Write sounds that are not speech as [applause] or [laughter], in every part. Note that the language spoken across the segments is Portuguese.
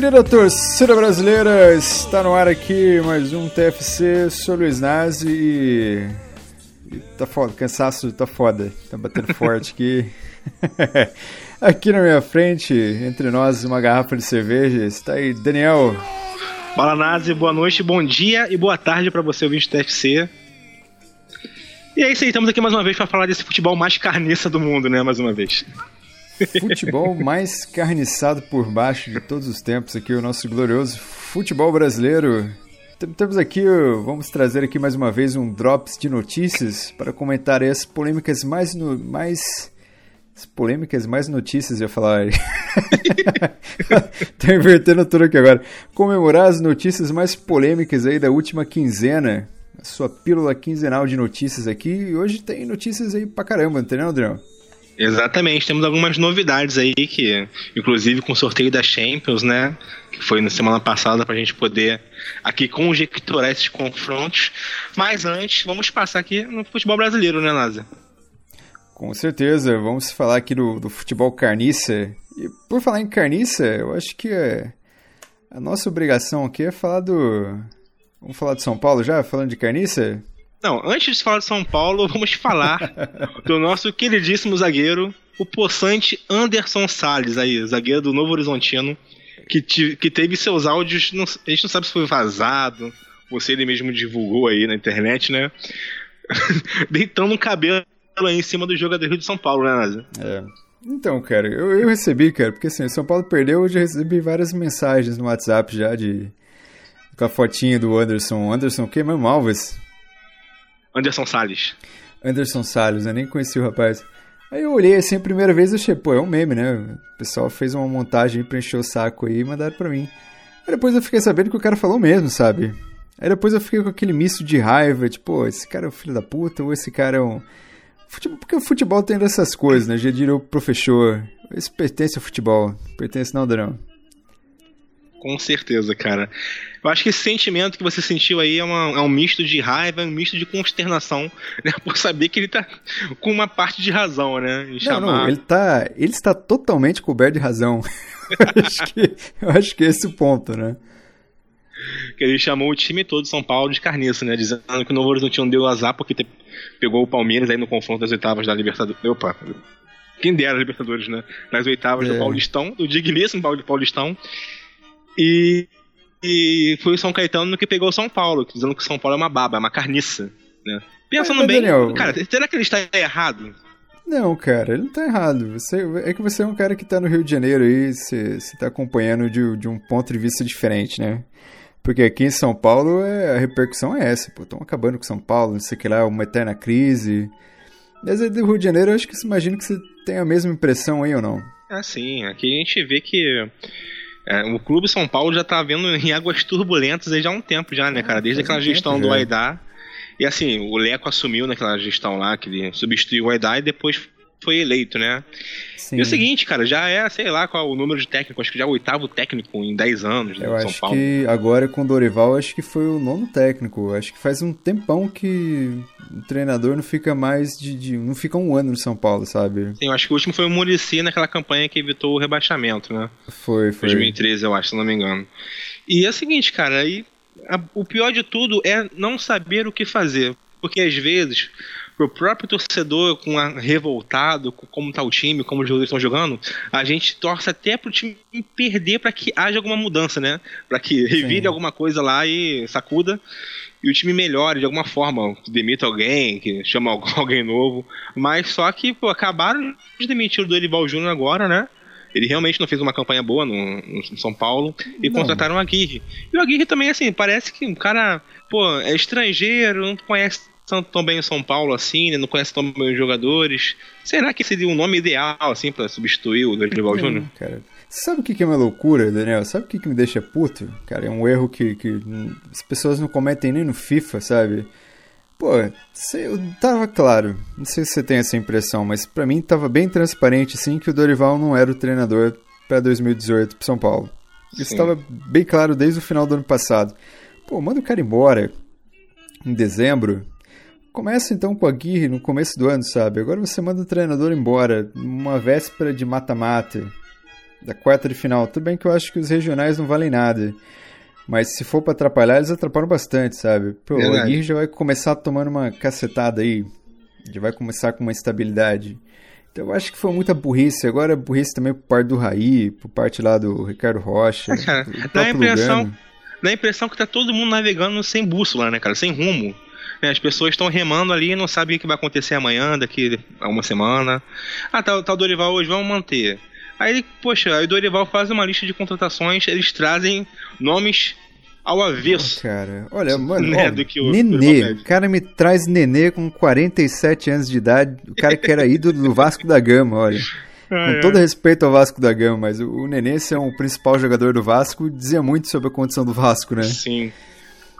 querida torcida brasileira, está no ar aqui mais um TFC, sou Luiz Nazi e... e tá foda, cansaço tá foda, tá batendo forte aqui. [laughs] aqui na minha frente, entre nós, uma garrafa de cerveja, está aí Daniel. Fala Nazi, boa noite, bom dia e boa tarde para você ouvinte do TFC. E é isso aí, estamos aqui mais uma vez para falar desse futebol mais carniça do mundo, né, mais uma vez. Futebol mais carniçado por baixo de todos os tempos aqui, o nosso glorioso futebol brasileiro. Temos aqui, vamos trazer aqui mais uma vez um drops de notícias para comentar as polêmicas mais no, mais as polêmicas mais notícias, eu ia falar. [laughs] Tô invertendo tudo aqui agora. Comemorar as notícias mais polêmicas aí da última quinzena. A sua pílula quinzenal de notícias aqui. E hoje tem notícias aí pra caramba, entendeu, Adriano? Exatamente, temos algumas novidades aí que, inclusive com o sorteio da Champions, né, que foi na semana passada para a gente poder aqui conjecturar esses confrontos. Mas antes, vamos passar aqui no futebol brasileiro, né, Lázaro? Com certeza, vamos falar aqui do, do futebol carniça. E por falar em carniça, eu acho que é, a nossa obrigação aqui é falar do. Vamos falar de São Paulo já, falando de carniça? Não, antes de falar de São Paulo, [laughs] vamos falar do nosso queridíssimo zagueiro, o possante Anderson Salles, aí, zagueiro do Novo Horizontino, que, que teve seus áudios, não, a gente não sabe se foi vazado, ou se ele mesmo divulgou aí na internet, né? [laughs] Deitando um cabelo aí em cima do jogador de São Paulo, né, Nazi? É. Então, cara, eu, eu recebi, cara, porque assim, São Paulo perdeu, eu já recebi várias mensagens no WhatsApp já de. com a fotinha do Anderson. Anderson, o que mesmo? Anderson Salles. Anderson Salles, eu nem conheci o rapaz. Aí eu olhei assim a primeira vez e achei, pô, é um meme, né? O pessoal fez uma montagem pra encher o saco aí e mandaram pra mim. Aí depois eu fiquei sabendo que o cara falou mesmo, sabe? Aí depois eu fiquei com aquele misto de raiva, tipo, esse cara é um filho da puta ou esse cara é um. Futebol, porque o futebol tem dessas coisas, né? Já diria o professor. Esse pertence ao futebol. Pertence não, Drão. Com certeza, cara. Eu acho que esse sentimento que você sentiu aí é, uma, é um misto de raiva, um misto de consternação, [laughs] né? Por saber que ele tá com uma parte de razão, né? Chamar... Não, não, ele tá. Ele está totalmente coberto de razão. [laughs] eu, acho que, eu acho que é esse o ponto, né? Que ele chamou o time todo de São Paulo de carniça, né? Dizendo que o Novo Horizonte não deu azar porque pegou o Palmeiras aí no confronto das oitavas da Libertadores. Opa, quem dera Libertadores, né? Nas oitavas é. do Paulistão, do digníssimo Paulistão. E, e foi o São Caetano que pegou o São Paulo, dizendo que o São Paulo é uma baba, é uma carniça. Né? Pensando mas, bem, Daniel, cara, será que ele está errado? Não, cara, ele não tá errado. Você, é que você é um cara que tá no Rio de Janeiro aí, você, você tá acompanhando de, de um ponto de vista diferente, né? Porque aqui em São Paulo é, a repercussão é essa, pô, estão acabando com São Paulo, não sei o que lá, uma eterna crise. Mas aí do Rio de Janeiro eu acho que você imagina que você tem a mesma impressão aí ou não? Ah, sim, aqui a gente vê que é, o Clube São Paulo já tá vendo em águas turbulentas aí já há um tempo já, né, cara? Desde aquela gestão do Aidar. E assim, o Leco assumiu naquela gestão lá, que ele substituiu o Aidar e depois foi eleito, né? Sim. E o seguinte, cara, já é, sei lá qual é o número de técnico, acho que já é o oitavo técnico em 10 anos né, Eu acho Paulo. que agora com o Dorival, acho que foi o nono técnico. Acho que faz um tempão que o treinador não fica mais de, de não fica um ano no São Paulo, sabe? Sim, eu acho que o último foi o Murici naquela campanha que evitou o rebaixamento, né? Foi, foi. 2013, eu acho, se não me engano. E é o seguinte, cara, aí a, o pior de tudo é não saber o que fazer. Porque às vezes pro próprio torcedor com a, revoltado com como tá o time, como os jogadores estão jogando, a gente torce até pro time perder para que haja alguma mudança, né? Para que revire Sim. alguma coisa lá e sacuda e o time melhore de alguma forma, que demita alguém, que chama [laughs] alguém novo. Mas só que, pô, acabaram de demitir o Dorival Júnior agora, né? Ele realmente não fez uma campanha boa no, no São Paulo e não. contrataram o Aguirre. E o Aguirre também, assim, parece que um cara, pô, é estrangeiro, não conhece tão bem o São Paulo assim, né? não conhece tão bem os jogadores. Será que seria um nome ideal assim para substituir o Dorival Júnior? Cara, sabe o que é uma loucura, Daniel? Sabe o que me deixa puto? Cara, é um erro que, que as pessoas não cometem nem no FIFA, sabe? Pô, eu tava claro, não sei se você tem essa impressão, mas para mim tava bem transparente sim que o Dorival não era o treinador para 2018 pro São Paulo. Isso estava bem claro desde o final do ano passado. Pô, manda o cara embora em dezembro, Começa então com a Aguirre no começo do ano, sabe? Agora você manda o treinador embora, numa véspera de mata-mata. da quarta de final. Tudo bem que eu acho que os regionais não valem nada. Mas se for para atrapalhar, eles atrapalham bastante, sabe? Pô, o Aguirre já vai começar tomando uma cacetada aí. Já vai começar com uma estabilidade. Então eu acho que foi muita burrice. Agora burrice também por parte do Raí, por parte lá do Ricardo Rocha. [laughs] É, cara, dá a impressão, dá a impressão que tá todo mundo navegando sem bússola, né, cara? Sem rumo. Né, as pessoas estão remando ali e não sabem o que vai acontecer amanhã, daqui a uma semana. Ah, tá, tá o Dorival hoje, vamos manter. Aí, poxa, aí o Dorival faz uma lista de contratações, eles trazem nomes ao avesso. Cara, olha, mano, né, ó, do que o Nenê, o cara me traz Nenê com 47 anos de idade, o cara que era ídolo do Vasco da Gama, olha. [laughs] Ah, com é. todo respeito ao Vasco da Gama, mas o, o Nenê ser um principal jogador do Vasco dizia muito sobre a condição do Vasco, né? Sim.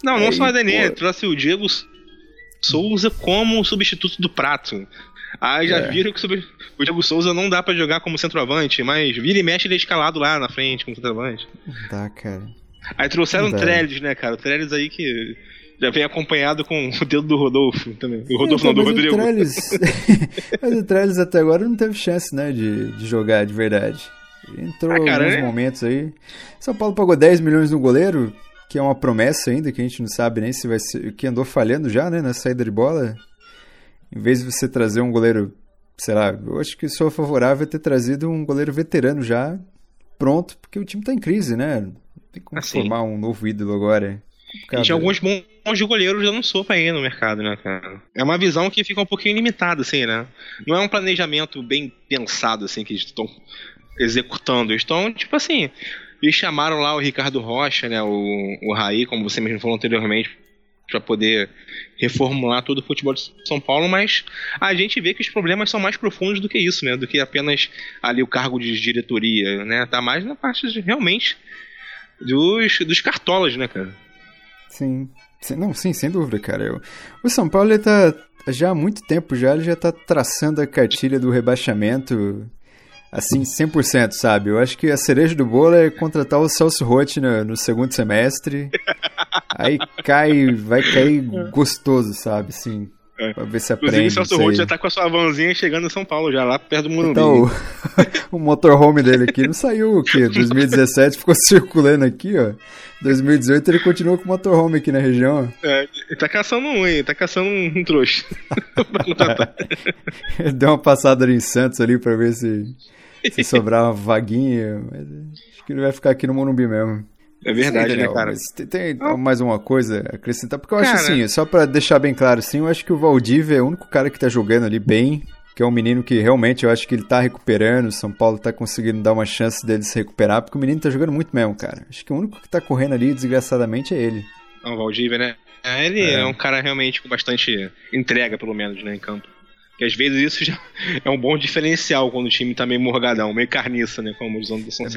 Não, não Aí, só o Nenê, pô... trouxe o Diego Souza como substituto do Prato. Aí já é. viram que o Diego Souza não dá para jogar como centroavante, mas vira e mexe ele é escalado lá na frente como centroavante. Dá, cara. Aí trouxeram o Trellis, né, cara? O Trellis aí que já vem acompanhado com o dedo do Rodolfo também. O Rodolfo é, não, do Rodrigo. O Trellis... [laughs] [laughs] mas o Trellis até agora não teve chance, né, de, de jogar de verdade. Entrou ah, cara, alguns né? momentos aí. São Paulo pagou 10 milhões no goleiro, que é uma promessa ainda, que a gente não sabe nem se vai ser. que andou falhando já, né, na saída de bola. Em vez de você trazer um goleiro, sei lá, eu acho que sou favorável a ter trazido um goleiro veterano já pronto, porque o time tá em crise, né? Tem como assim, formar um novo ídolo agora. É tinha alguns bons goleiros já não sou pra ir no mercado, né, cara? É uma visão que fica um pouquinho limitada, assim, né? Não é um planejamento bem pensado, assim, que eles estão executando. Eles estão, tipo assim, eles chamaram lá o Ricardo Rocha, né, o, o Raí, como você mesmo falou anteriormente, para poder reformular todo o futebol de São Paulo, mas a gente vê que os problemas são mais profundos do que isso, né? Do que apenas ali o cargo de diretoria, né? Tá mais na parte de, realmente dos, dos cartolas, né, cara? Sim. Não, sim, sem dúvida, cara. O São Paulo ele tá já há muito tempo já ele já tá traçando a cartilha do rebaixamento assim 100%, sabe? Eu acho que a cereja do bolo é contratar o Celso Rotti no, no segundo semestre. Aí cai, vai cair [laughs] gostoso, sabe? Sim. É. Pra ver se aprende. Inclusive, o Celso Roth já tá com a sua vanzinha chegando em São Paulo, já lá perto do Morumbi. Então, o, [laughs] o motorhome dele aqui não saiu o quê? 2017 ficou [laughs] circulando aqui, ó. 2018 ele continuou com o motorhome aqui na região. É, ele tá caçando um, hein? Tá caçando um, um trouxa. Deu uma passada ali em Santos ali pra ver se, se sobrar uma vaguinha. Mas acho que ele vai ficar aqui no Morumbi mesmo. É verdade, Sim, né, cara? tem, tem ah. mais uma coisa a acrescentar? Porque eu cara... acho assim, só para deixar bem claro, assim, eu acho que o Valdívia é o único cara que tá jogando ali bem, que é um menino que realmente eu acho que ele tá recuperando, o São Paulo tá conseguindo dar uma chance dele se recuperar, porque o menino tá jogando muito mesmo, cara. Acho que o único que tá correndo ali, desgraçadamente, é ele. Não, o Valdívia, né? É, ele é. é um cara realmente com bastante entrega, pelo menos, né, em campo. Que às vezes isso já [laughs] é um bom diferencial quando o time tá meio morgadão, meio carniça, né? Como os homens são é.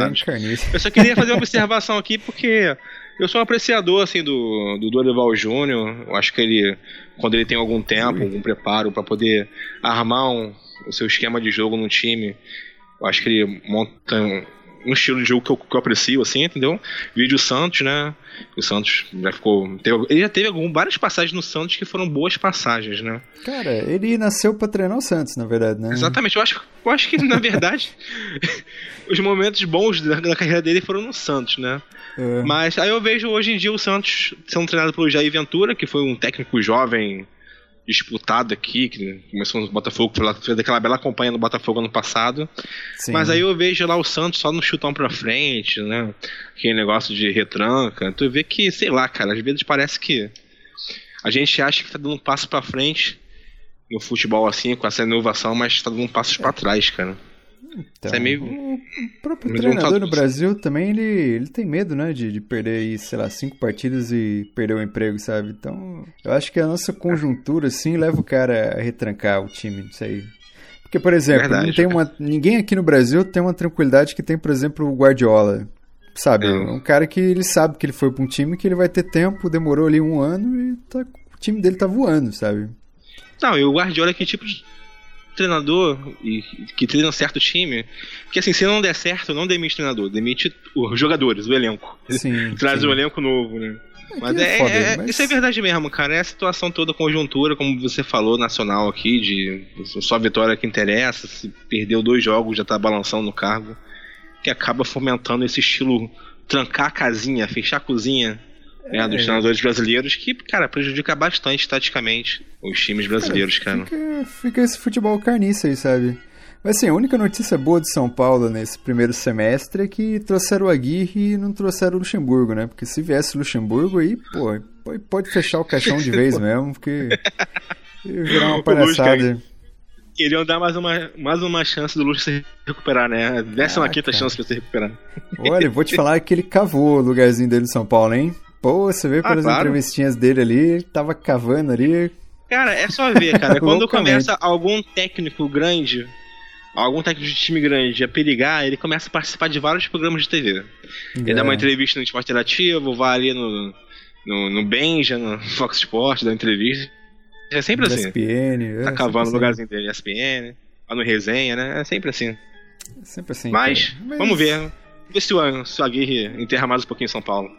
Eu só queria fazer uma [laughs] observação aqui, porque eu sou um apreciador, assim, do, do Dorival Júnior. Eu acho que ele, quando ele tem algum tempo, algum preparo para poder armar um, o seu esquema de jogo no time, eu acho que ele monta um estilo de jogo que eu, que eu aprecio, assim, entendeu? Vídeo Santos, né? O Santos já ficou. Teve, ele já teve algum, várias passagens no Santos que foram boas passagens, né? Cara, ele nasceu pra treinar o Santos, na verdade, né? Exatamente, eu acho, eu acho que, na [laughs] verdade, os momentos bons da, da, carreira dele foram no Santos, né? É. Mas aí eu vejo hoje em dia o Santos sendo treinado pelo Jair Ventura, que foi um técnico jovem disputado aqui, que começou no Botafogo, fez aquela bela campanha no Botafogo ano passado. Sim. Mas aí eu vejo lá o Santos só no chutão pra frente, né? Aquele negócio de retranca. Tu vê que, sei lá, cara, às vezes parece que a gente acha que tá dando um passo pra frente no futebol assim, com essa inovação, mas tá dando um passo é. pra trás, cara. Então, é meio... O próprio meio treinador no Brasil também, ele, ele tem medo, né, de, de perder aí, sei lá, cinco partidas e perder o emprego, sabe? Então, eu acho que a nossa conjuntura, assim, leva o cara a retrancar o time, isso aí. Porque, por exemplo, Verdade, não tem uma, ninguém aqui no Brasil tem uma tranquilidade que tem, por exemplo, o Guardiola. Sabe? É um cara que ele sabe que ele foi para um time que ele vai ter tempo, demorou ali um ano e tá, o time dele tá voando, sabe? Não, e o Guardiola, que tipo de treinador e, que treina um certo time, que assim, se não der certo, não demite o treinador, demite os jogadores, o elenco. Sim, [laughs] Traz sim. um elenco novo, né? É mas, é, foda, é, mas, isso é verdade mesmo, cara. É a situação toda, conjuntura, como você falou, nacional aqui, de só vitória que interessa. Se perdeu dois jogos, já tá balançando no cargo. que acaba fomentando esse estilo trancar a casinha, fechar a cozinha né, dos treinadores brasileiros, que, cara, prejudica bastante taticamente os times brasileiros, cara. Fica, fica esse futebol carniça aí, sabe? Mas assim, a única notícia boa de São Paulo nesse primeiro semestre é que trouxeram o Aguirre e não trouxeram o Luxemburgo, né? Porque se viesse o Luxemburgo aí, pô, pode fechar o caixão de vez [laughs] mesmo, porque [laughs] virar uma palhaçada. Queriam dar mais uma, mais uma chance do Luxo se recuperar, né? Décima ah, quinta chance pra se recuperar. Olha, vou te [laughs] falar que ele cavou o lugarzinho dele em São Paulo, hein? Pô, você vê ah, pelas claro. entrevistinhas dele ali, ele tava cavando ali. Cara, é só ver, cara. [laughs] Quando começa algum técnico grande, algum técnico de time grande a perigar, ele começa a participar de vários programas de TV. Ele é. dá uma entrevista no Esporte Interativo, vai ali no, no, no Benja, no [laughs] Fox Sports, dá entrevista. É sempre assim. ESPN, é, tá cavando o assim. lugarzinho dele, ESPN, lá no resenha, né? É sempre assim. É sempre assim. Mas, Mas, vamos ver. Vamos ver se o, se o Aguirre enterra mais um pouquinho em São Paulo.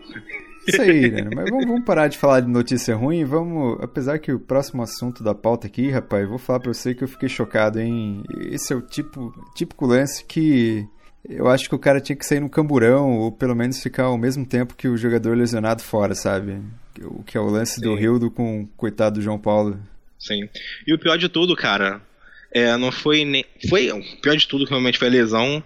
Isso aí, né? Mas vamos, vamos, parar de falar de notícia ruim. Vamos. Apesar que o próximo assunto da pauta aqui, rapaz, vou falar pra você que eu fiquei chocado, hein? Esse é o tipo, típico lance que. Eu acho que o cara tinha que sair no camburão, ou pelo menos ficar ao mesmo tempo que o jogador lesionado fora, sabe? O que é o lance Sim. do Rildo com o coitado do João Paulo. Sim. E o pior de tudo, cara, é, não foi nem. Foi. O pior de tudo realmente foi a lesão.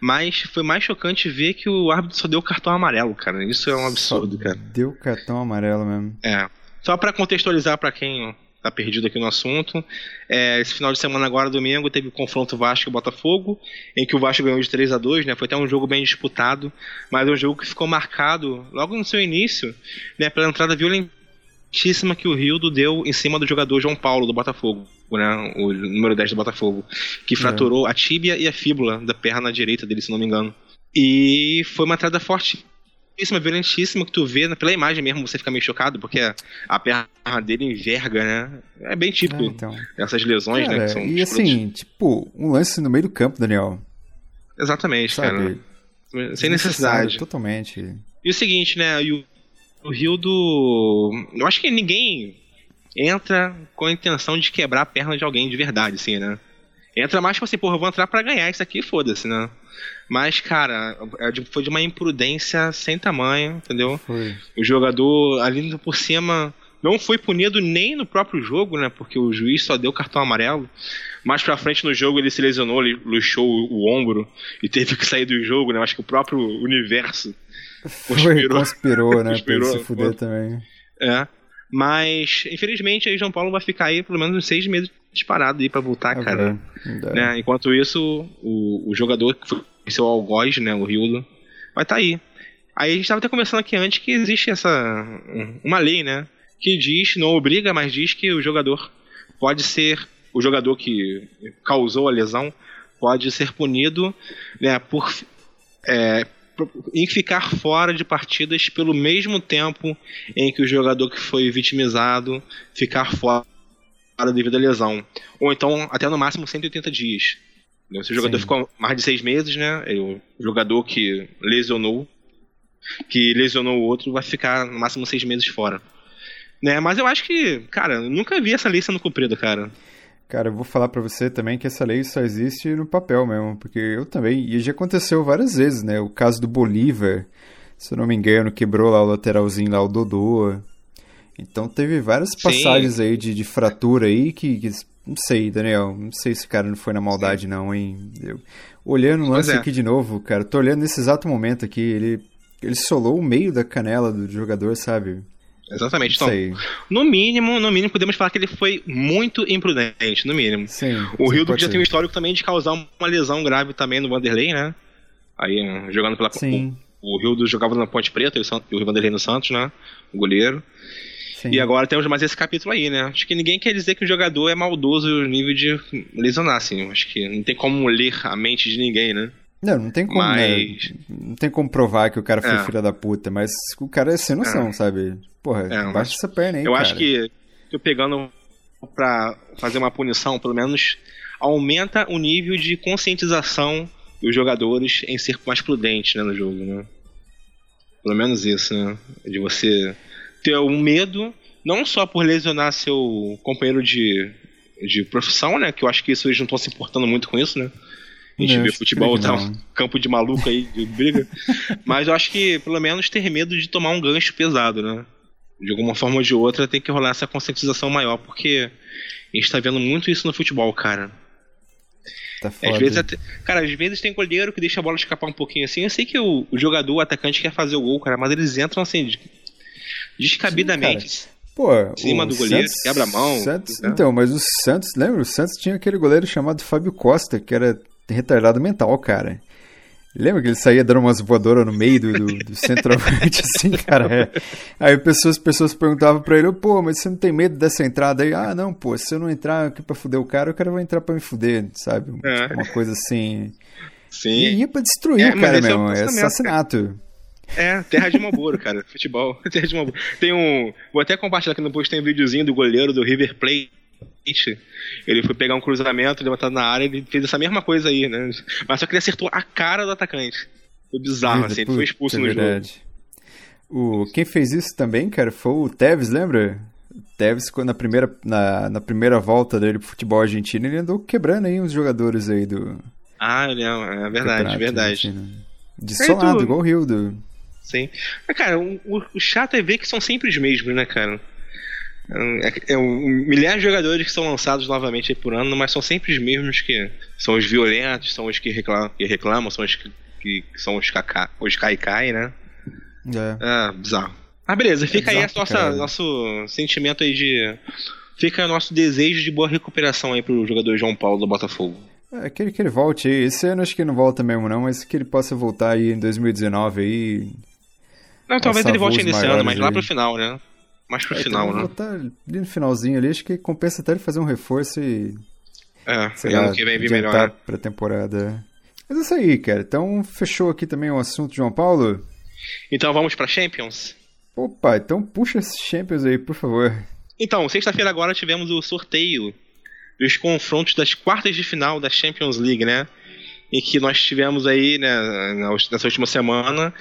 Mas foi mais chocante ver que o árbitro só deu cartão amarelo, cara. Isso é um absurdo, só cara. Deu cartão amarelo mesmo. É. Só para contextualizar para quem tá perdido aqui no assunto, é, esse final de semana agora, domingo, teve o confronto Vasco e Botafogo, em que o Vasco ganhou de 3 a 2 né? Foi até um jogo bem disputado, mas é um jogo que ficou marcado logo no seu início, né, pela entrada violentíssima que o Rildo deu em cima do jogador João Paulo do Botafogo né, o número 10 do Botafogo, que é. fraturou a tíbia e a fíbula da perna direita dele, se não me engano. E foi uma entrada fortíssima, violentíssima, que tu vê pela imagem mesmo, você fica meio chocado, porque a perna dele enverga, né? É bem típico é, então. essas lesões, cara, né? e assim, tipo, um lance no meio do campo, Daniel. Exatamente, Sabe? cara. Sem necessidade. Totalmente. E o seguinte, né? O, o Rio do. Eu acho que ninguém entra com a intenção de quebrar a perna de alguém de verdade, assim, né? Entra mais tipo assim, porra, eu vou entrar para ganhar isso aqui, foda-se, né? Mas, cara, é foi de uma imprudência sem tamanho, entendeu? Foi. O jogador ali por cima não foi punido nem no próprio jogo, né? Porque o juiz só deu cartão amarelo. Mais pra frente no jogo ele se lesionou, ele luxou o, ombro e teve que sair do jogo, né? Acho que o próprio universo conspirou. Foi, conspirou, né? [laughs] Conspirou, pra ele se fuder também. É. Mas, infelizmente, aí João Paulo vai ficar aí pelo menos uns seis meses disparado aí pra voltar, é cara. Né? Enquanto isso, o, o jogador que foi seu algoz, né, o Riulo, vai estar tá aí. Aí a gente estava até conversando aqui antes que existe essa uma lei, né, que diz, não obriga, mas diz que o jogador pode ser o jogador que causou a lesão pode ser punido, né, por é, em ficar fora de partidas pelo mesmo tempo em que o jogador que foi vitimizado ficar fora devido à lesão. Ou então até no máximo 180 dias. Se o jogador Sim. ficou mais de seis meses, né? O jogador que lesionou, que lesionou o outro, vai ficar no máximo seis meses fora. Né? Mas eu acho que, cara, nunca vi essa lei sendo cumprida, cara. Cara, eu vou falar para você também que essa lei só existe no papel mesmo, porque eu também, e já aconteceu várias vezes, né? O caso do Bolívar, se eu não me engano, quebrou lá o lateralzinho lá, o Dodô. Então teve várias passagens Sim. aí de, de fratura aí que, que, não sei, Daniel, não sei se o cara não foi na maldade Sim. não, hein? Eu, olhando o lance é. aqui de novo, cara, tô olhando nesse exato momento aqui, ele, ele solou o meio da canela do jogador, sabe? Exatamente. Então, no mínimo, no mínimo, podemos falar que ele foi muito imprudente, no mínimo. Sim, o Rio já tem um histórico também de causar uma lesão grave também no Vanderlei, né? Aí, jogando pela. Sim. O, o Rio jogava na Ponte Preta e o Vanderlei no Santos, né? O goleiro. Sim. E agora temos mais esse capítulo aí, né? Acho que ninguém quer dizer que o jogador é maldoso no nível de lesionar, assim. Acho que não tem como ler a mente de ninguém, né? Não, não tem como, né? mas... né? Não tem como provar que o cara foi é. filho da puta, mas o cara é sem noção, é. sabe? Porra, é, baixa essa perna aí, Eu cara. acho que eu pegando pra fazer uma punição, pelo menos aumenta o nível de conscientização dos jogadores em ser mais prudente né, no jogo, né? Pelo menos isso, né? De você ter um medo, não só por lesionar seu companheiro de, de profissão, né? Que eu acho que isso eles não estão se importando muito com isso, né? A gente Não, vê futebol, tá um campo de maluco aí, de briga. [laughs] Mas eu acho que, pelo menos, ter medo de tomar um gancho pesado, né? De alguma forma ou de outra, tem que rolar essa conscientização maior, porque a gente tá vendo muito isso no futebol, cara. Tá foda. Às vezes até- cara, às vezes tem goleiro que deixa a bola escapar um pouquinho assim. Eu sei que o, o jogador, o atacante quer fazer o gol, cara, mas eles entram assim, de- descabidamente. Pô, Em cima o do goleiro, Santos- quebra a mão, Santos- então, mas o Santos, lembra? O Santos tinha aquele goleiro chamado Fábio Costa, que era retardado mental, cara. Lembra que ele saía dando umas voadoras no meio do, do, do centroavante, [laughs] assim, cara? É. Aí pessoas, pessoas perguntavam pra ele, pô, mas você não tem medo dessa entrada aí? Ah, não, pô, se eu não entrar aqui pra fuder o cara, o cara vai entrar pra me fuder, sabe? É. Uma coisa assim. Sim. E ia pra destruir É, o cara é mesmo, é assassinato. É, terra de Malboro, cara. Futebol, [laughs] terra de Malboro. Tem um. Vou até compartilhar aqui no post, tem um videozinho do goleiro do River Plate. Ele foi pegar um cruzamento, levantado na área, ele fez essa mesma coisa aí, né? Mas só que ele acertou a cara do atacante. Foi bizarro, Vida, assim, ele foi expulso é no jogo. verdade. O, quem fez isso também, cara, foi o Tevez, lembra? O Tevez, na primeira, na, na primeira volta dele pro futebol argentino, ele andou quebrando aí uns jogadores aí do Ah, não, é verdade, campeonato verdade. argentino. Dissolado, tu- igual o Rildo. Sim. Mas, cara, o- o chato é ver que são sempre os mesmos, né, cara? É, é um, milhares de jogadores que são lançados novamente aí por ano, mas são sempre os mesmos que são os violentos, são os que reclamam, que reclamam são os que, que são os, cacá, os cai-cai, né? É. É, bizarro. Mas beleza, fica aí bizarro a nossa, pra caralho. nosso sentimento aí de. Fica o nosso desejo de boa recuperação aí pro jogador João Paulo do Botafogo. É, que, ele- que ele volte aí. Esse ano acho que não volta mesmo, não, mas que ele possa voltar aí em 2019 aí. Não, talvez ele volte ainda esse ano, mas maiores lá aí. pro final, né? Mais pro É, final, então, né? Voltar ali no finalzinho ali, acho que compensa até ele fazer um reforço e É, sei lá, que vem vir melhor. né? pra temporada. Mas é isso aí, cara. Então, fechou aqui também o assunto João Paulo. Então vamos pra Champions? Opa, então puxa esses Champions aí, por favor. Então, sexta-feira agora tivemos o sorteio dos confrontos das quartas de final da Champions League, né? Em que nós tivemos aí, né, nessa última semana,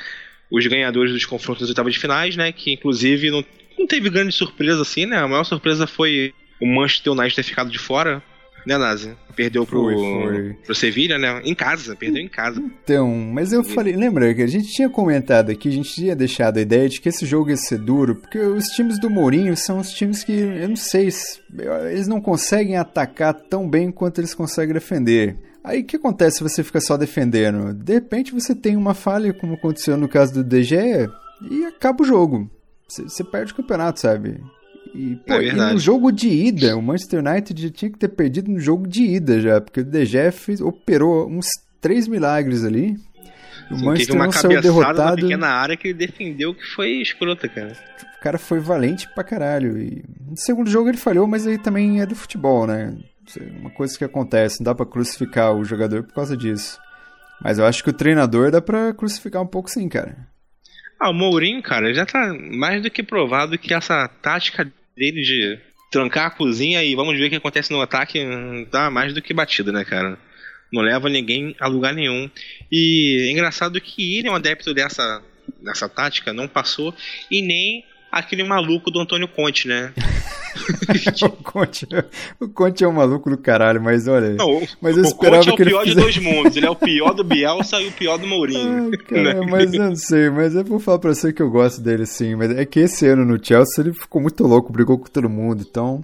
os ganhadores dos confrontos das oitavas de finais, né? Que inclusive não, não teve grande surpresa assim, né? A maior surpresa foi o Manchester United ter ficado de fora, né, Nazi? Perdeu pro, Foi, foi. pro Sevilha, né? Em casa, perdeu em casa. Então, mas eu falei, lembra que a gente tinha comentado aqui, a gente tinha deixado a ideia de que esse jogo ia ser duro, porque os times do Mourinho são os times que, eu não sei, se- eles não conseguem atacar tão bem quanto eles conseguem defender. Aí o que acontece se você fica só defendendo? De repente você tem uma falha, como aconteceu no caso do Gea, e acaba o jogo. Você, perde o campeonato, sabe? E, pô, É e no jogo de ida, o Manchester United já tinha que ter perdido no jogo de ida já, porque o fez- operou uns três milagres ali. O Sim, Manchester teve uma não saiu cabeçada na derrotado. pequena área que ele defendeu que foi escrota, cara. O cara foi valente pra caralho. E no segundo jogo ele falhou, mas aí também é do futebol, né? É Uma coisa que acontece, não dá pra crucificar o jogador por causa disso. Mas eu acho que o treinador dá pra crucificar um pouco sim, cara. Ah, o Mourinho, cara, já tá mais do que provado que essa tática dele de trancar a cozinha e vamos ver o que acontece no ataque tá mais do que batida, né, cara? Não leva ninguém a lugar nenhum. E é engraçado que ele é um adepto dessa, dessa tática, não passou, e nem aquele maluco do Antônio Conte, né? [laughs] o, Conte, o Conte é um maluco do caralho, mas olha. Não, mas eu o esperava Conte é o que ele pior de dois mundos. Ele é o pior do Bielsa e o pior do Mourinho. Ai, [laughs] cara, mas eu não sei, mas eu vou falar pra você que eu gosto dele sim, mas é que esse ano no Chelsea ele ficou muito louco, brigou com todo mundo, então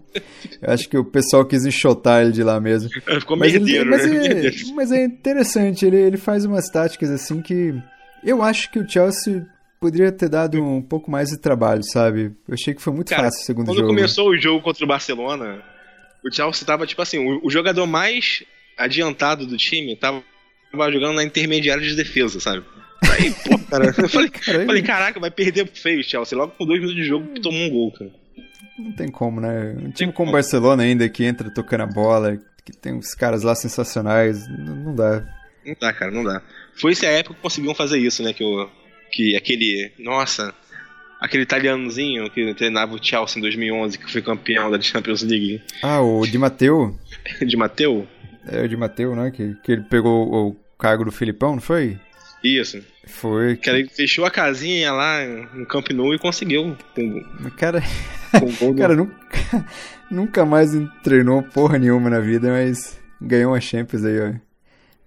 eu acho que o pessoal quis enxotar ele de lá mesmo. [laughs] Ficou Mas, ele- merdeiro, mas, né? é, mas é interessante, ele, ele faz umas táticas assim que eu acho que o Chelsea poderia ter dado um pouco mais de trabalho, sabe? Eu achei que foi muito Cara, fácil o segundo Quando jogo. começou o jogo contra o Barcelona, o Chelsea tava, tipo assim, o, o jogador mais adiantado do time tava, tava jogando na intermediária de defesa, sabe? Aí, [laughs] pô, cara, eu falei, falei, caraca, vai perder feio o Chelsea. Logo com dois minutos de jogo, tomou um gol, cara. Não tem como, né? Um time como. o Barcelona ainda que entra tocando a bola, que tem uns caras lá sensacionais, não, não dá. Não dá, cara, não dá. Foi essa época que conseguiam fazer isso, né? Que, o, que aquele. Nossa. Aquele italianozinho que treinava o Chelsea em 2011, que foi campeão da Champions League Ah, o Di Matteo, [laughs] de Mateu. é o Di Matteo, né? Que, que ele pegou o cargo do Filipão, não foi? Isso. Foi. Que ele fechou a casinha lá no Camp Nou e conseguiu. Cara, [laughs] do- cara nunca, [laughs] nunca mais treinou porra nenhuma na vida, mas ganhou uma Champions aí, ó.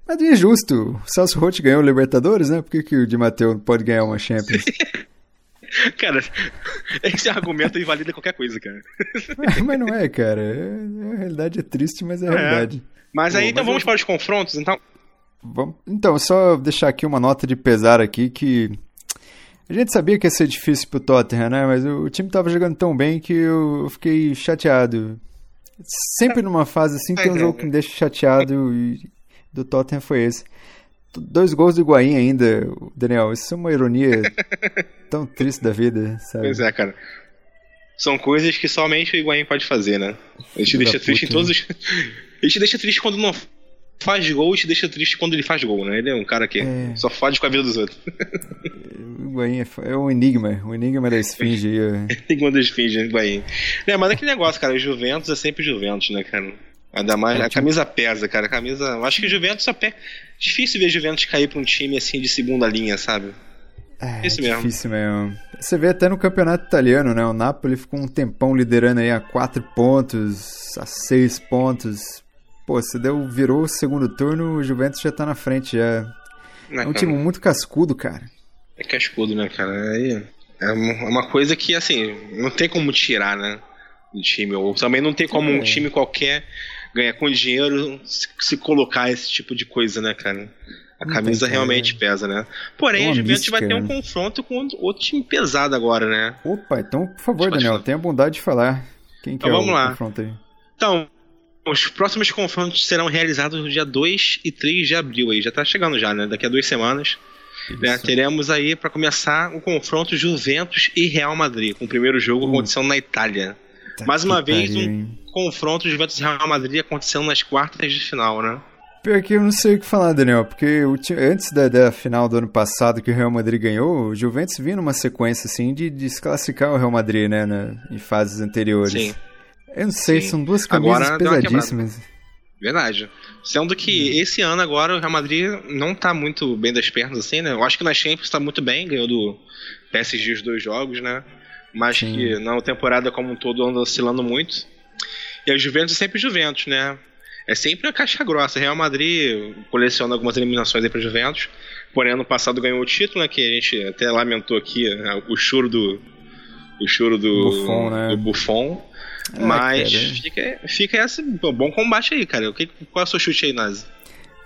Mas é justo. O Celso Roth ganhou o Libertadores, né? Por que, que o Di Matteo não pode ganhar uma Champions? [laughs] cara, esse argumento invalida qualquer coisa, cara. mas não é, cara. É, a realidade é triste, mas é a é. realidade. Mas aí, Pô, então mas vamos eu... para os confrontos, então? Vamos... Então, só deixar aqui uma nota de pesar aqui que... A gente sabia que ia ser difícil pro Tottenham, né? Mas o time tava jogando tão bem que eu fiquei chateado. Sempre numa fase assim tem um jogo que me deixa chateado e do Tottenham foi esse. Dois gols do Higuaín ainda, Daniel. Isso é uma ironia [laughs] tão triste da vida, sabe? Pois é, cara. São coisas que somente o Higuaín pode fazer, né? Ele te deixa triste puta, em todos os. [laughs] Ele te deixa triste quando não faz gol e te deixa triste quando ele faz gol, né? Ele é um cara que é... só fode com a vida dos outros. [laughs] O Higuaín é, é um enigma, um enigma da esfinge aí. enigma da esfinge, Higuaín. É, mas aquele negócio, cara, Juventus é sempre Juventus, né, cara? Ainda mais, a camisa pesa, cara. A camisa. Acho que o Juventus pega. Difícil ver Juventus cair pra um time assim de segunda linha, sabe? É, Isso mesmo. difícil mesmo. Você vê até no campeonato italiano, né? O Napoli ficou um tempão liderando aí a 4 pontos, a 6 pontos. Pô, você deu, virou o segundo turno, o Juventus já tá na frente já. Não, é um time muito cascudo, cara. É cascudo, né, cara? Aí é uma coisa que, assim, não tem como tirar, né? Do time. Ou também não tem como é. um time qualquer ganhar com dinheiro se, se, colocar esse tipo de coisa, né, cara? A camisa realmente pesa, né? Porém, a Juventus vai ter um né? confronto com outro time pesado agora, né? Opa, então, por favor, Daniel, tenha a bondade de falar. Quem então, é vamos o lá. confronto aí? Então, os próximos confrontos serão realizados no dia 2 e 3 de abril aí. Já tá chegando já, né? Daqui a duas semanas. Né? Teremos aí, para começar, o confronto Juventus e Real Madrid, com o primeiro jogo uh. acontecendo na Itália. Mais uma vez, um confronto Juventus Real Madrid acontecendo nas quartas de final, né? Pior que eu não sei o que falar, Daniel, porque antes da, da, final do ano passado que o Real Madrid ganhou, o Juventus vinha numa sequência assim de desclassificar o Real Madrid, né, na, em fases anteriores. Sim. Eu não sei, Sim. são duas camisas agora pesadíssimas. Verdade. Sendo que hum. esse ano agora o Real Madrid não tá muito bem das pernas assim, né? Eu acho que na Champions tá muito bem, ganhou do PSG os dois jogos, né? Mas Sim. que na temporada como um todo anda oscilando muito. E a Juventus é sempre Juventus, né? é sempre a caixa grossa. Real Madrid coleciona algumas eliminações aí para Juventus. Porém, ano passado ganhou o título, né? Que a gente até lamentou aqui né, o choro do. O choro do Buffon. Né? Do Buffon. É, Mas fica, fica esse bom combate aí, cara. Qual é o seu chute aí, Nazi?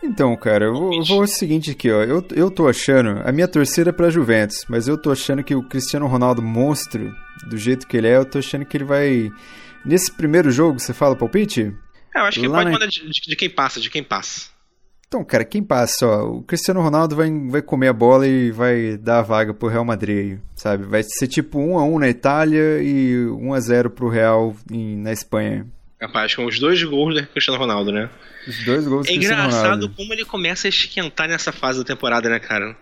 Então, cara, eu vou, eu vou o seguinte aqui, ó. Eu, eu tô achando, a minha torcida é pra Juventus, mas eu tô achando que o Cristiano Ronaldo monstro, do jeito que ele é, eu tô achando que ele vai. Nesse primeiro jogo, você fala palpite? É, eu acho que Lá pode na... mandar de, de, de, quem passa, de quem passa. Então, cara, quem passa, ó, o Cristiano Ronaldo vai, vai comer a bola e vai dar a vaga pro Real Madrid, sabe? Vai ser tipo 1 a 1 na Itália e 1 a 0 pro Real em, na Espanha. Capaz, com os dois gols do Cristiano Ronaldo, né? Os dois gols do é Cristiano Ronaldo. É engraçado como ele começa a esquentar nessa fase da temporada, né, cara?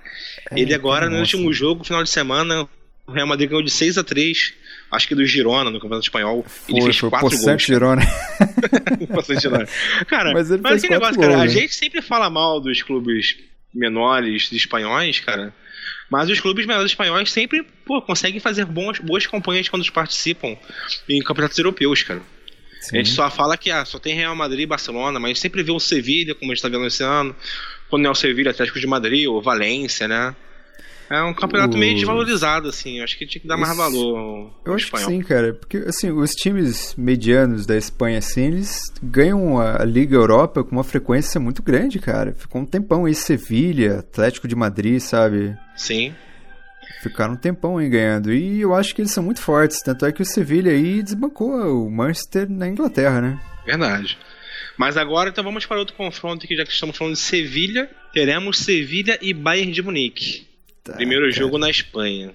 É, ele agora, no último jogo, final de semana, o Real Madrid ganhou de 6 a 3 acho que do Girona no Campeonato Espanhol. Foi, ele fez foi quatro gols. Girona. [laughs] Girona. Cara, mas, ele mas negócio, gols, cara, né? a gente sempre fala mal dos clubes menores espanhóis, cara. Mas os clubes menores espanhóis sempre pô, conseguem fazer bons, boas campanhas quando participam em campeonatos europeus, cara. Sim. A gente só fala que ah, só tem Real Madrid e Barcelona, mas a gente sempre vê o Sevilha, como a gente está vendo esse ano. Quando não é o Sevilha, Atlético de Madrid ou Valência, né? É um campeonato o... meio desvalorizado, assim. Acho que tinha que dar mais valor ao, Eu acho espanhol. que sim, cara. Porque, assim, os times medianos da Espanha, assim, eles ganham a, Liga Europa com uma frequência muito grande, cara. Ficou um tempão aí, Sevilha, Atlético de Madrid, sabe? Sim. Ficaram um tempão aí ganhando. E eu acho que eles são muito fortes. Tanto é que o Sevilha aí desbancou o Manchester na Inglaterra, né? Verdade. Mas agora, então vamos para outro confronto que já que estamos falando de Sevilha. Teremos Sevilha e Bayern de Munique. Tá, primeiro cara. jogo na Espanha.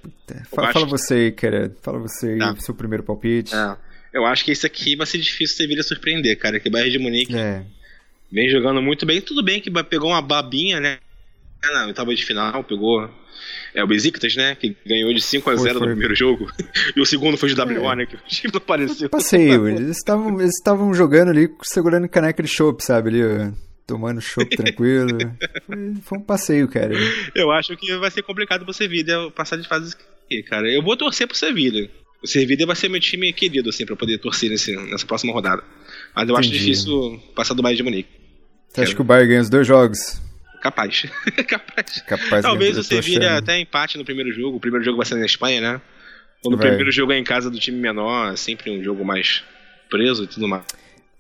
Fala, fala você aí, cara. Fala você aí, tá. seu primeiro palpite. É. Eu acho que esse aqui vai ser difícil você vir a surpreender, cara. Que Bayern de Munique é. vem jogando muito bem. Tudo bem que pegou uma babinha, né? Na oitava de final, pegou é, o Besiktas, né? Que ganhou de 5 a 0 no primeiro jogo. [laughs] e o segundo foi de WO, é. né? Que o time não apareceu. Passeio, eles estavam eles jogando ali, segurando caneca de chopp, sabe? Ali, tomando chopp tranquilo. [laughs] Foi, foi, um passeio, cara. Eu acho que vai ser complicado pro Sevilha passar de fase aqui, cara. Eu vou torcer pro Sevilha. O Sevilha vai ser meu time querido, assim, pra poder torcer nesse, nessa próxima rodada. Mas eu Entendi. acho difícil passar do Bayern de Munique. Você acha que o Bayern ganha os dois jogos? [laughs] capaz. capaz. Capaz Talvez o Sevilha achando. até empate no primeiro jogo. O primeiro jogo vai ser na Espanha, né? Quando o Vai. primeiro jogo é em casa do time menor, é sempre um jogo mais preso e tudo mais.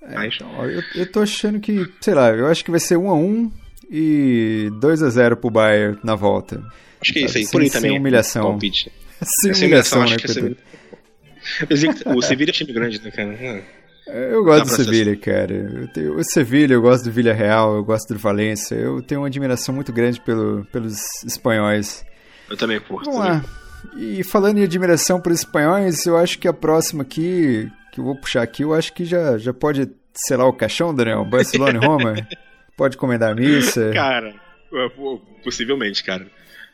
É, então, eu, eu tô achando que, sei lá, eu acho que vai ser 1x1 e 2x0 pro Bayern na volta. Acho que é isso aí, Sem- por aí sem também. humilhação. Palpite. Sem humilhação, humilhação, acho né, que é O Sevilha é time grande, né, cara? Hum. Eu gosto do Sevilha, cara. Eu tenho, o Sevilha, eu gosto do Villarreal, eu gosto do Valência. Eu tenho uma admiração muito grande pelo, pelos espanhóis. Eu também curto. Vamos lá. E falando em admiração pelos espanhóis, eu acho que a próxima aqui, que eu vou puxar aqui, eu acho que já, já pode selar o caixão, Daniel. Barcelona e Roma. [laughs] Pode comendar a missa. Cara, é, possivelmente, cara.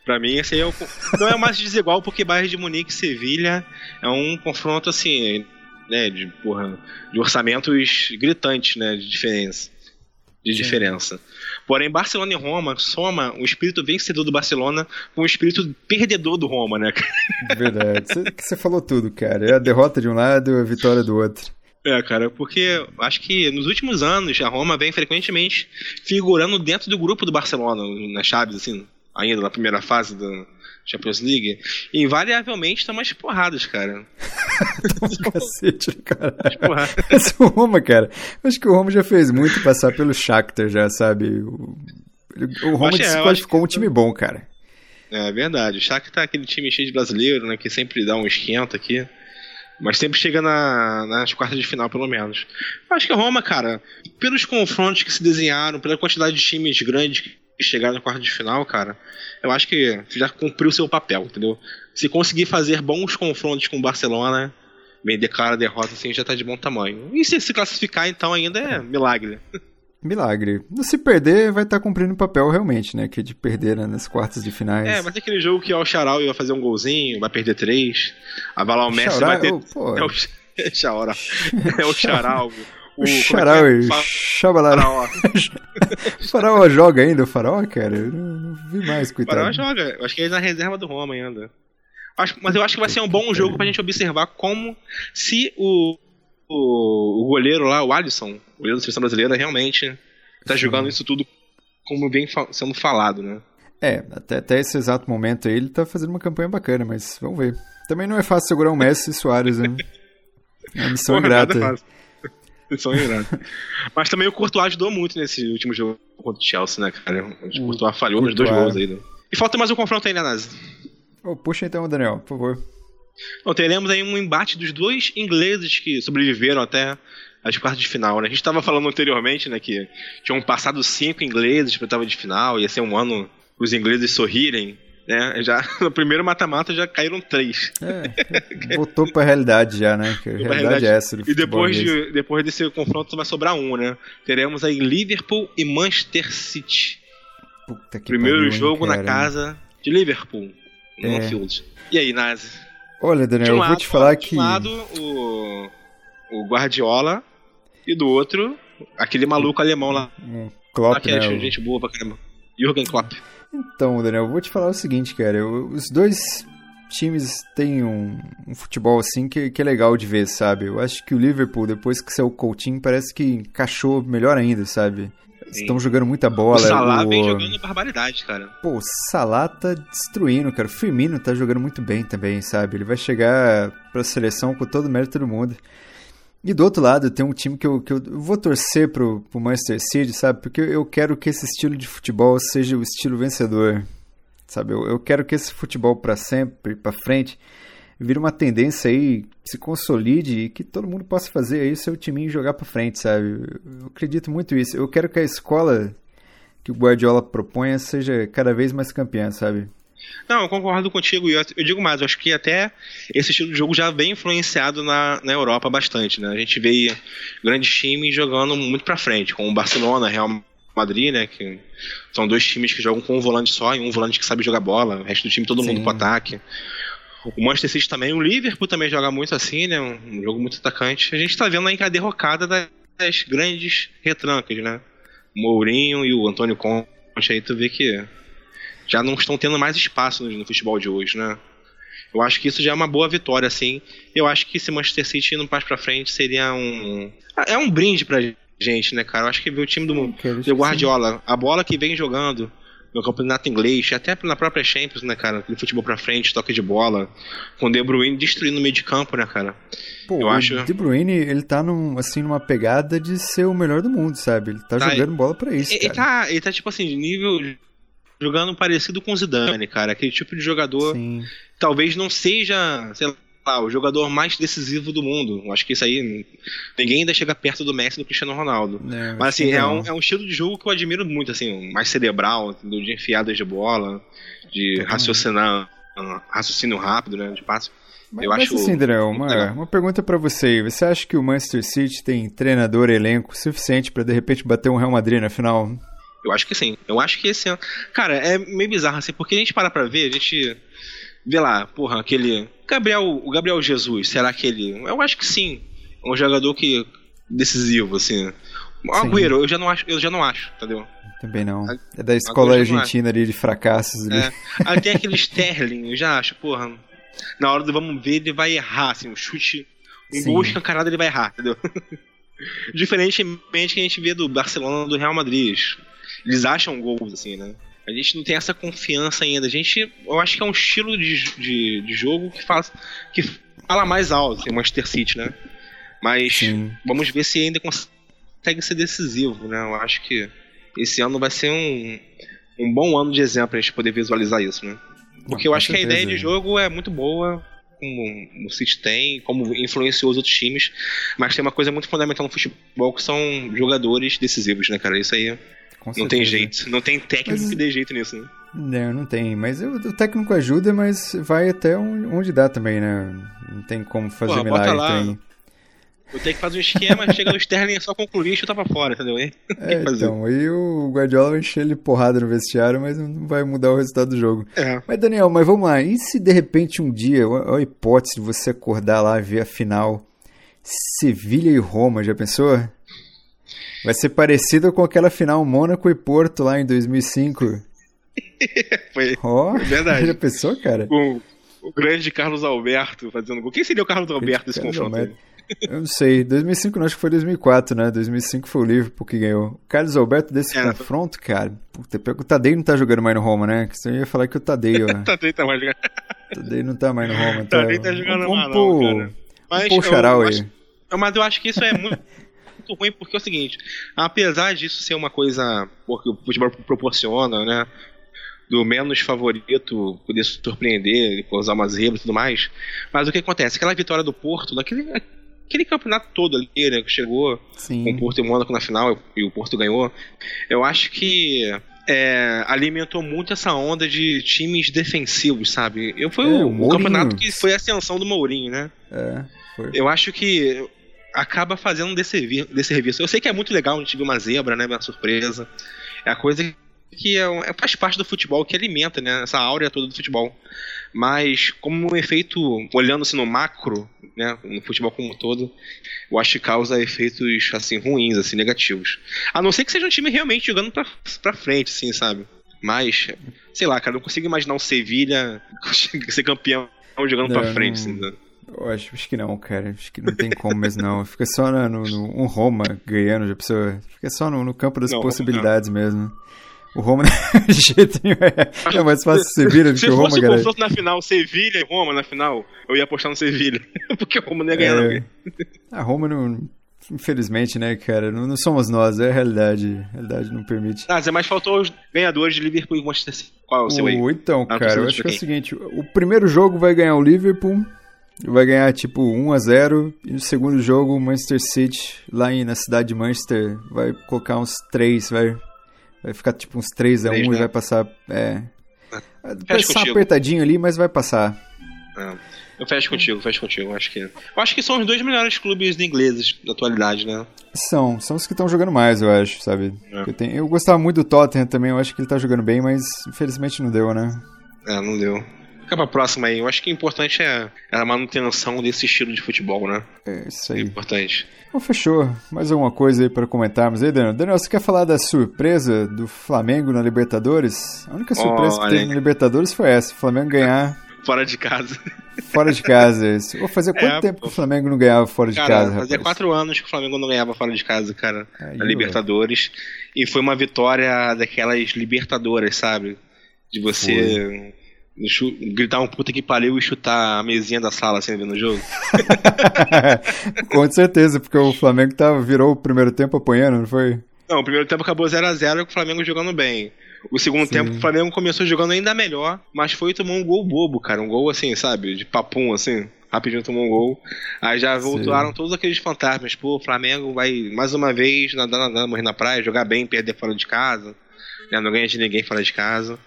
Pra mim, esse aí é o. Não é o mais desigual, porque Bayern de Munique e Sevilha é um confronto assim, né, de, porra, de orçamentos gritantes, né, de diferença. De Sim. diferença. Porém, Barcelona e Roma soma o espírito vencedor do Barcelona com o espírito perdedor do Roma, né? Verdade. Você- falou tudo, cara. É a derrota de um lado e a vitória do outro. É, cara, porque acho que nos últimos anos a Roma vem frequentemente figurando dentro do grupo do Barcelona, nas chaves, assim, ainda na primeira fase da Champions League. Invariavelmente estão umas porradas, cara. [laughs] Um cacete. Umas porradas. Mas o Roma, cara, acho que o Roma já fez muito passar pelo Shakhtar, já, sabe? O, o Roma acho- é, eu desqualificou um time bom, cara. É verdade. O Shakhtar tá aquele time cheio de brasileiro, né, que sempre dá um esquenta aqui. Mas sempre chega na- nas quartas de final, pelo menos. Acho que a Roma, cara, pelos confrontos que se desenharam, pela quantidade de times grandes que chegaram na quarta de final, cara, eu acho que já cumpriu seu papel, entendeu? Se conseguir fazer bons confrontos com o Barcelona, bem declara a derrota assim, já tá de bom tamanho. E se se classificar, então, ainda é milagre. Milagre. Se perder, vai estar cumprindo o papel realmente, né? Que é de perder né, nas quartas de finais. É, mas tem aquele jogo que o Charal vai fazer um golzinho, vai perder três. A Valar o Messi Xará- vai ter. pô. [laughs] É o Charal. É o Charal. O é é? Fa- Chabalala. Faraó. [laughs] O Faraó joga ainda, o Faraó, cara? Eu não, vi mais, coitado. Faraó joga. Eu acho que ele é na reserva do Roma ainda. Acho- mas eu acho que vai ser um bom jogo pra gente observar como se o, o, o goleiro lá, o Alisson, o goleiro da seleção brasileira, realmente tá jogando isso tudo como vem sendo falado, né? É, até, até esse exato momento aí ele tá fazendo uma campanha bacana, mas vamos ver. Também não é fácil segurar o Messi e Soares, né? É uma missão [laughs] Porra, ingrata. [laughs] Missão ingrata. Mas também o Courtois ajudou muito nesse último jogo contra o Chelsea, né, cara? O O Courtois falhou nos dois gols aí. Né? E falta mais um confronto aí, né, Nazi? Ô, puxa então, Daniel, por favor. Então, teremos aí um embate dos dois ingleses que sobreviveram até as quartas de final, né? A gente estava falando anteriormente, né, que tinham passado cinco ingleses para oitava de final, ia ser um ano os ingleses sorrirem, né? Já [laughs] no primeiro mata-mata já caíram três. [laughs] É, voltou pra realidade já, né? Que a Pra realidade, é essa E depois, de, depois desse confronto vai sobrar um, né? Teremos aí Liverpool e Manchester City. Puta que Primeiro pariu, hein, jogo na casa de Liverpool, no É. Anfield. E aí, Nazi? Olha, De Daniel, um eu vou te falar de que. um lado o, o Guardiola e do outro aquele maluco alemão lá, Um lá Klopp, que é né? gente boa pra caramba. Jürgen Klopp. Então, Daniel, eu vou te falar o seguinte, cara. eu- os dois times têm um, um futebol assim que, que é legal de ver, sabe? Eu acho que o Liverpool, depois que saiu o Coutinho, parece que encaixou melhor ainda, sabe? Sim. Estão jogando muita O bola. Salah o- vem jogando barbaridade, cara. Pô, o Salah tá destruindo, cara. O Firmino tá jogando muito bem também, sabe? Ele vai chegar pra seleção com todo o mérito do mundo. E do outro lado, tem um time que eu, que eu vou torcer pro, pro Manchester City, sabe? Porque eu quero que esse estilo de futebol seja o estilo vencedor, sabe? Eu, eu quero que esse futebol pra sempre, pra frente, vire uma tendência aí, se consolide e que todo mundo possa fazer aí o seu timinho jogar pra frente, sabe? Eu acredito muito nisso. Eu quero que a escola que o Guardiola proponha seja cada vez mais campeã, sabe? Não, eu concordo contigo. E eu, eu digo mais, eu acho que até esse estilo de jogo já vem influenciado na, na Europa bastante, né? A gente vê grandes times jogando muito pra frente, como o Barcelona, Real Madrid, né? Que são dois times que jogam com um volante só e um volante que sabe jogar bola, o resto do time todo mundo Sim. pro ataque. O Manchester City também, o Liverpool também joga muito assim, né? Um jogo muito atacante. A gente tá vendo aí a derrocada das grandes retrancas, né? O Mourinho e o Antônio Conte aí, tu vê que já não estão tendo mais espaço no, no futebol de hoje, né? Eu acho que isso já é uma boa vitória, assim. Eu acho que se Manchester City indo mais pra frente seria um. É um brinde pra gente, né, cara? Eu acho que ver o time do, do Guardiola, a bola que vem jogando no campeonato inglês, até na própria Champions, né, cara? Aquele futebol pra frente, toque de bola, com o De Bruyne destruindo o meio de campo, né, cara? Pô, eu o acho... De Bruyne, ele tá num, assim, numa pegada de ser o melhor do mundo, sabe? Ele tá, tá jogando bola pra isso, ele, cara. Tá, ele tá, tipo assim, de nível jogando parecido com o Zidane, cara. Aquele tipo de jogador Sim. talvez não seja, sei lá, o jogador mais decisivo do mundo. Acho que isso aí ninguém ainda chega perto do Messi do Cristiano Ronaldo. É, Mas assim, é um, é um, estilo de jogo que eu admiro muito, assim, mais cerebral, entendeu? de enfiadas de bola, de raciocinar, raciocínio rápido, né, de passe. Mas, eu acho assim, uma, uma pergunta para você. Você acha que o Manchester City tem treinador, elenco suficiente para de repente bater um Real Madrid na final? Eu acho que sim. Eu acho que esse ano. Cara, é meio bizarro assim, porque a gente para pra ver, a gente vê lá, porra, aquele. Gabriel, o Gabriel Jesus, será que ele. Eu acho que sim. É um jogador que. decisivo, assim. O Agüero, eu já não acho, eu já não acho, entendeu? Também não. É da escola argentina ali de fracassos ali. É. Tem aquele Sterling, eu já acho, porra. Na hora do vamos ver, ele vai errar, assim, um chute. Um gol escancarado ele vai errar, entendeu? [laughs] Diferentemente que a gente vê do Barcelona do Real Madrid eles acham gols, assim, né? A gente não tem essa confiança ainda. A gente, eu acho que é um estilo de, de, de jogo que faz que fala mais alto, assim, Manchester City, né? Mas Sim. vamos ver se ainda consegue ser decisivo, né? Eu acho que esse ano vai ser um, um bom ano de exemplo pra gente poder visualizar isso, né? Porque eu acho que a ideia de jogo é muito boa, como o City tem, como influenciou os outros times, mas tem uma coisa muito fundamental no futebol que são jogadores decisivos, né, cara? Isso aí não tem jeito, não tem técnico mas... que dê jeito nisso, né? Não, não tem, mas o, o técnico ajuda, mas vai até onde dá também, né? Não tem como fazer Porra, milagre lá. também. O que faz um esquema, [laughs] chega no Sterling é só concluir e chutar pra fora, entendeu? [laughs] É, então, aí o Guardiola vai encher ele porrada no vestiário, mas não vai mudar o resultado do jogo. É. Mas Daniel, mas vamos lá, e se de repente um dia, a hipótese de você acordar lá e ver a final Sevilha e Roma, já pensou? Vai ser parecido com aquela final Mônaco e Porto lá em 2005. [laughs] Foi oh, verdade. Já pensou, cara? Com o grande Carlos Alberto fazendo gol. Quem seria o Carlos Alberto nesse confronto? Eu não sei. 2005 não, acho que foi 2004, né? 2005 foi o Liverpool que ganhou. O Carlos Alberto desse é, confronto, cara. Puta, o Tadei não tá jogando mais no Roma, né? Que você ia falar que o Tadei, ó. [laughs] Tadei tá mais jogando. Tadei não tá mais no Roma. Tá... Tadei tá jogando mais não, cara. Mas, vamos eu, aí. Acho, mas eu acho que isso é muito muito ruim porque é o seguinte, apesar disso ser uma coisa porque o futebol proporciona, né? Do menos favorito poder surpreender, usar umas zebra e tudo mais. Mas o que acontece? Aquela vitória do Porto, daquele aquele campeonato todo ali, né? Que chegou Sim. com o Porto e o Mônaco na final e o Porto ganhou. Eu acho que é, alimentou muito essa onda de times defensivos, sabe? Eu foi é, o, o, campeonato que foi a ascensão do Mourinho, né? É, foi. Eu acho que acaba fazendo desse, desse serviço. Eu sei que é muito legal a gente ver uma zebra, né? Uma surpresa. É a coisa que é, é, faz parte do futebol, que alimenta, né? Essa áurea toda do futebol. Mas, como um efeito, olhando-se no macro, né? No futebol como um todo, eu acho que causa efeitos, assim, ruins, assim, negativos. A não ser que seja um time realmente jogando pra, pra frente, assim, sabe? Mas, sei lá, cara, não consigo imaginar o Sevilha [laughs] ser campeão jogando não, pra frente, não... assim, né? Eu acho, acho que não, cara. Acho que não tem como mesmo, não. Fica só no, no, um Roma ganhando, já pessoa. Fica só no, no campo das não, possibilidades não. mesmo. O Roma, [laughs] de jeito nenhum, é, é mais fácil Sevilha do que o Roma, cara. Se fosse confronto na final, Sevilha e Roma na final, eu ia apostar no Sevilha. [laughs] Porque o Roma não ia ganhar, é... A Roma não. Infelizmente, né, cara? Não, não, somos nós, é a realidade. A realidade não permite. Ah, Zé, mas faltou os ganhadores de Liverpool e Manchester City. Qual é o seu aí? Então, ah, cara, eu acho que é o seguinte: o primeiro jogo vai ganhar o Liverpool vai ganhar tipo 1 a 0 e no segundo jogo o Manchester City lá em, na cidade de Manchester vai colocar uns 3, vai vai ficar tipo uns 3 a 1 3, né? e vai passar é vai passar apertadinho ali, mas vai passar. É. Eu fecho contigo, fecho contigo. Acho que, eu acho que são os dois melhores clubes ingleses da atualidade, né? São, são os que estão jogando mais, eu acho, sabe? É. Eu, tenho, eu gostava muito do Tottenham também, eu acho que ele tá jogando bem, mas infelizmente não deu, né? É, não deu. Fica pra próxima aí. Eu acho que o importante é a manutenção desse estilo de futebol, né? É isso aí. É importante. Então, fechou. Mais alguma coisa aí para comentarmos aí, Daniel? Daniel, você quer falar da surpresa do Flamengo na Libertadores? A única surpresa oh, que teve na Libertadores foi essa: o Flamengo ganhar. Fora de casa. Fora de casa. Isso. Vou fazer [laughs] quanto É, tempo que o Flamengo não ganhava fora de Cara, casa, fazia rapaz? quatro anos que o Flamengo não ganhava fora de casa, cara, Aí, na. Libertadores. E foi uma vitória daquelas libertadoras, sabe? De você chu- gritar um puta que pariu e chutar a mesinha da sala assim vendo o jogo. [laughs] Com certeza, porque o Flamengo tava, virou o primeiro tempo apanhando, não foi? Não, o primeiro tempo acabou 0x0 com o Flamengo jogando bem. O segundo Sim. tempo o Flamengo começou jogando ainda melhor, mas foi e tomou um gol bobo, cara. Um gol assim, sabe? De papum, assim. Rapidinho tomou um gol. Aí já voltaram todos aqueles fantasmas. Pô, o Flamengo vai mais uma vez nadar, nadar, morrer na praia, jogar bem, perder fora de casa. né, Não ganha de ninguém fora de casa.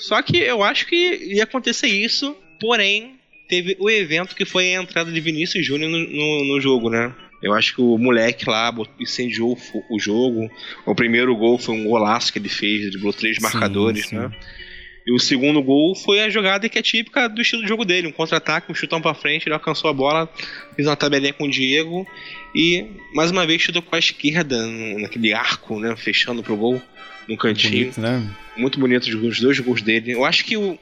Só que eu acho que ia acontecer isso, porém, teve o evento que foi a entrada de Vinícius Júnior no, no, no jogo, né? Eu acho que o moleque lá incendiou o jogo. O primeiro gol foi um golaço que ele fez, driblou três Sim, marcadores, sim. né? E o segundo gol foi a jogada que é típica do estilo de jogo dele, um contra-ataque, um chutão pra frente, ele alcançou a bola, fez uma tabelinha com o Diego e mais uma vez chutou com a esquerda naquele arco, né, fechando pro gol, num cantinho Bonito, né? muito bonito os dois gols dele. Eu acho que o-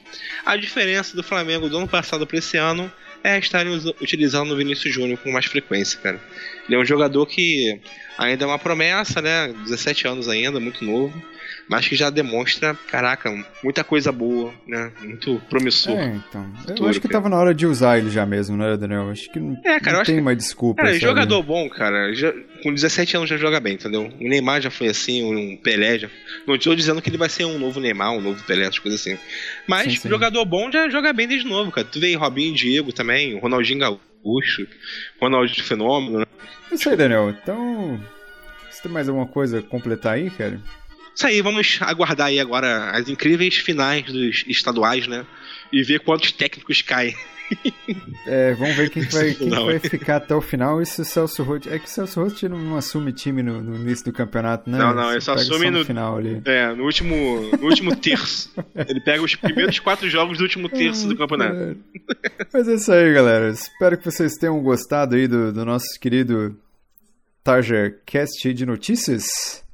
a diferença do Flamengo do ano passado para esse ano é estarem utilizando o Vinícius Júnior com mais frequência, cara. Ele é um jogador que ainda é uma promessa, né? 17 anos ainda, muito novo, mas que já demonstra, caraca, muita coisa boa, né? Muito promissor. É, então. Eu Futuro, acho que cara. tava na hora de usar ele já mesmo, né, Daniel? Acho que não, É, cara, eu não tem que- mais desculpa. Cara, sabe? jogador bom, cara, já- com 17 anos já joga bem, entendeu? O Neymar já foi assim, um Pelé já. Não estou dizendo que ele vai ser um novo Neymar, um novo Pelé, essas coisas assim. Mas Sim, sim. jogador bom já joga bem desde novo, cara. Tu vê Robinho e Diego também, Ronaldinho Gaúcho, Ronaldinho Fenômeno, né? Isso aí, Daniel. Então, você tem mais alguma coisa a completar aí, cara? Isso aí, vamos aguardar aí agora as incríveis finais dos estaduais, né? E ver quantos técnicos caem. É, vamos ver quem, que vai, quem vai é. ficar até o final. E se o Celso Roth... É que o Celso Roth não, não assume time no, no início do campeonato, né? Não, não, ele só assume no no- final ali. É, no último, no último [laughs] terço. Ele pega os primeiros quatro jogos do último terço do campeonato. É. Mas é isso aí, galera. Espero que vocês tenham gostado aí do, do nosso querido Tarja Cast de notícias.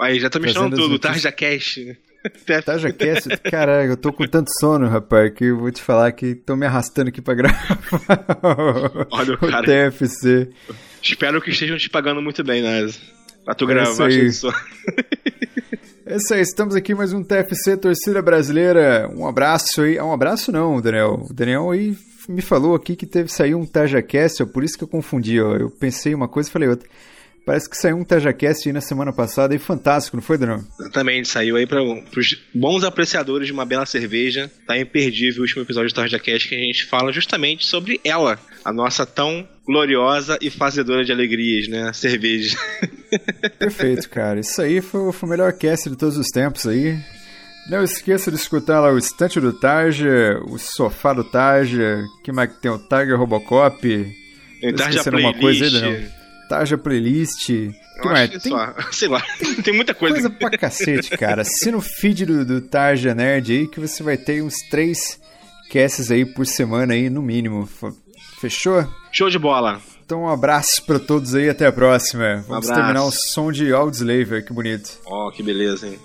Aí já misturando Trazendo as tudo. Tarja Cash. Tarja Cast, caralho, eu tô com tanto sono, rapaz, que eu vou te falar que tô me arrastando aqui pra gravar Olha o [laughs] cara. TFC. Espero que estejam te pagando muito bem, Naz. Pra tu É gravar isso. É isso aí, estamos aqui mais um TFC Torcida Brasileira. Um abraço aí. Ah, Um abraço não, Daniel. O Daniel aí me falou aqui que teve sair um TajaCast, por isso que eu confundi, ó. Eu pensei uma coisa e falei outra. Parece que saiu um TajaCast aí na semana passada e fantástico, não foi, Daniel? Exatamente, saiu aí para os bons apreciadores de uma bela cerveja. Tá imperdível o último episódio do Tarja Cash que a gente fala justamente sobre ela, a nossa tão gloriosa e fazedora de alegrias, né? Cerveja. [laughs] Perfeito, cara. Isso aí foi, foi o melhor cast de todos os tempos aí. Não esqueça de escutar lá o Estante do Tarja, o Sofá do Tarja, que mais que tem o Tiger Robocop, Tem Tá Tarja Playlist. coisa aí? Tarja Playlist. que Eu mais? acho que Tem só. [laughs] Sei lá, [laughs] tem muita coisa. coisa pra cacete, cara. Assina o feed do, do Tarja Nerd aí que você vai ter uns três casts aí por semana aí, no mínimo. Fechou? Show de bola. Então um abraço pra todos aí, até a próxima. Vamos abraço. terminar o som de Audioslave, que bonito. Ó, que beleza, hein?